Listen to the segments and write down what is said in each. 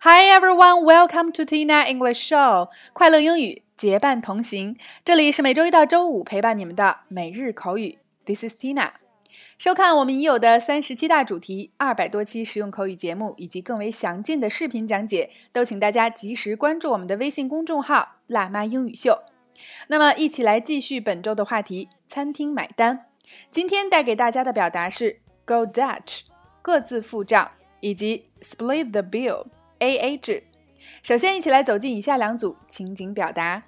Hi everyone, welcome to Tina English Show。快乐英语结伴同行，这里是每周一到周五陪伴你们的每日口语。This is Tina。收看我们已有的三十七大主题、二百多期实用口语节目以及更为详尽的视频讲解，都请大家及时关注我们的微信公众号“辣妈英语秀”。那么，一起来继续本周的话题——餐厅买单。今天带给大家的表达是 “Go Dutch”，各自付账，以及 “Split the bill”。A A 制。首先，一起来走进以下两组情景表达。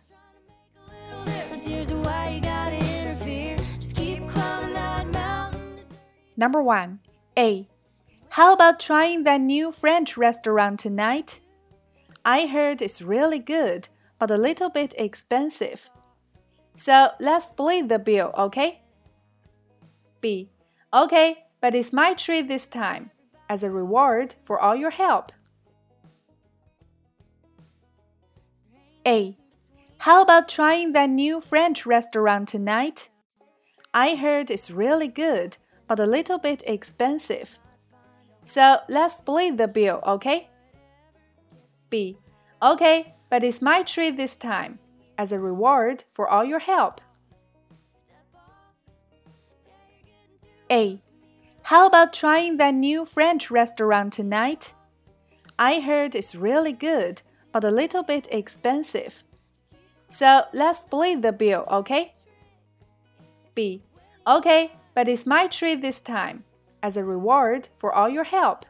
Number one, A. How about trying that new French restaurant tonight? I heard it's really good, but a little bit expensive. So let's split the bill, okay? B. Okay, but it's my treat this time, as a reward for all your help. A. How about trying that new French restaurant tonight? I heard it's really good, but a little bit expensive. So let's split the bill, okay? B. Okay, but it's my treat this time, as a reward for all your help. A. How about trying that new French restaurant tonight? I heard it's really good, but a little bit expensive. So let's split the bill, okay? B. Okay, but it's my treat this time, as a reward for all your help.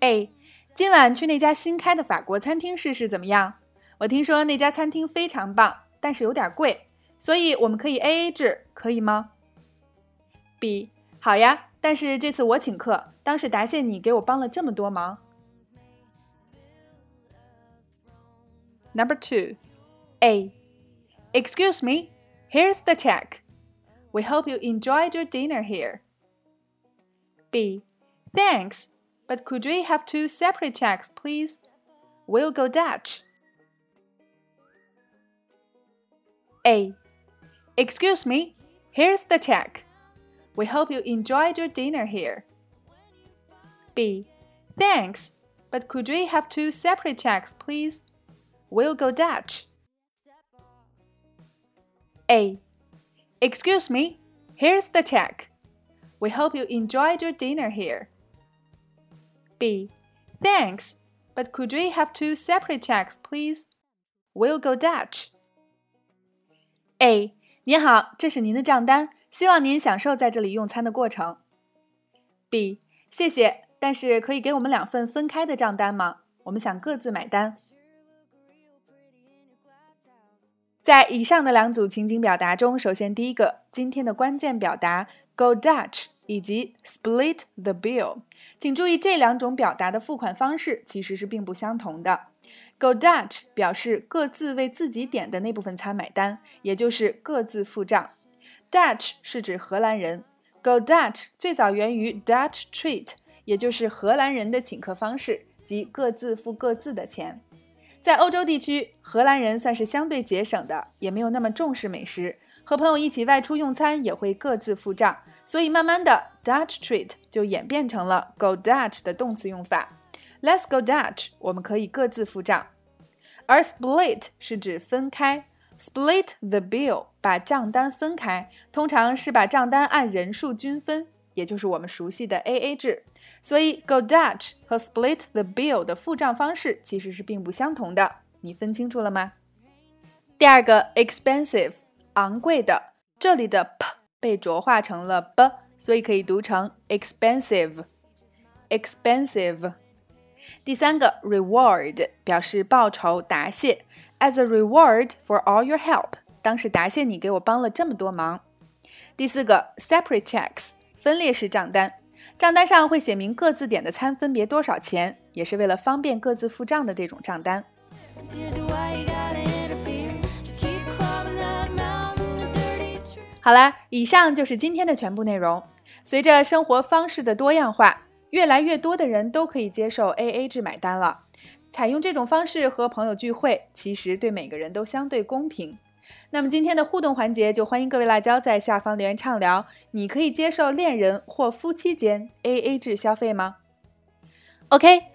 A. 今晚去那家新开的法国餐厅试试怎么样？我听说那家餐厅非常棒，但是有点贵，所以我们可以 A A 制，可以吗？B. 好呀，但是这次我请客，当是答谢你给我帮了这么多忙。 Number two, A. Excuse me, here's the check. We hope you enjoyed your dinner here. B. Thanks, but could we have two separate checks, please? We'll go Dutch. A. Excuse me, here's the check. We hope you enjoyed your dinner here. B. Thanks, but could we have two separate checks, please? We'll go Dutch. A. Excuse me, here's the check. We hope you enjoyed your dinner here. B. Thanks, but could we have two separate checks, please? We'll go Dutch. A. 您好，这是您的账单，希望您享受在这里用餐的过程。B. 谢谢，但是可以给我们两份分开的账单吗？我们想各自买单。 在以上的两组情景表达中，首先第一个，今天的关键表达 “go Dutch” 以及 “split the bill”，请注意这两种表达的付款方式其实是并不相同的。“go Dutch” 表示各自为自己点的那部分餐买单，也就是各自付账。Dutch 是指荷兰人，“go Dutch” 最早源于 Dutch treat，也就是荷兰人的请客方式，即各自付各自的钱。在欧洲地区，荷兰人算是相对节省的，也没有那么重视美食。和朋友一起外出用餐也会各自付账，所以慢慢的，Dutch treat 就演变成了 go Dutch 的动词用法。Let's go Dutch，我们可以各自付账。而 split 是指分开，split the bill 把账单分开，通常是把账单按人数均分。也就是我们熟悉的 A A 制，所以 Go Dutch 和 Split the bill 的付账方式其实是并不相同的，你分清楚了吗？第二个 expensive 昂贵的，这里的 p 被浊化成了 b，所以可以读成 expensive expensive。第三个 reward 表示报酬答谢，as a reward for all your help，当时答谢你给我帮了这么多忙。第四个 separate checks。分列式账单，账单上会写明各自点的餐分别多少钱，也是为了方便各自付账的这种账单。好啦，以上就是今天的全部内容。随着生活方式的多样化，越来越多的人都可以接受 AA 制买单了。采用这种方式和朋友聚会，其实对每个人都相对公平。那么今天的互动环节，就欢迎各位辣椒在下方留言畅聊。你可以接受恋人或夫妻间 A A 制消费吗？OK。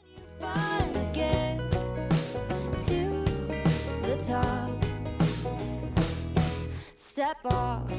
To the top, step off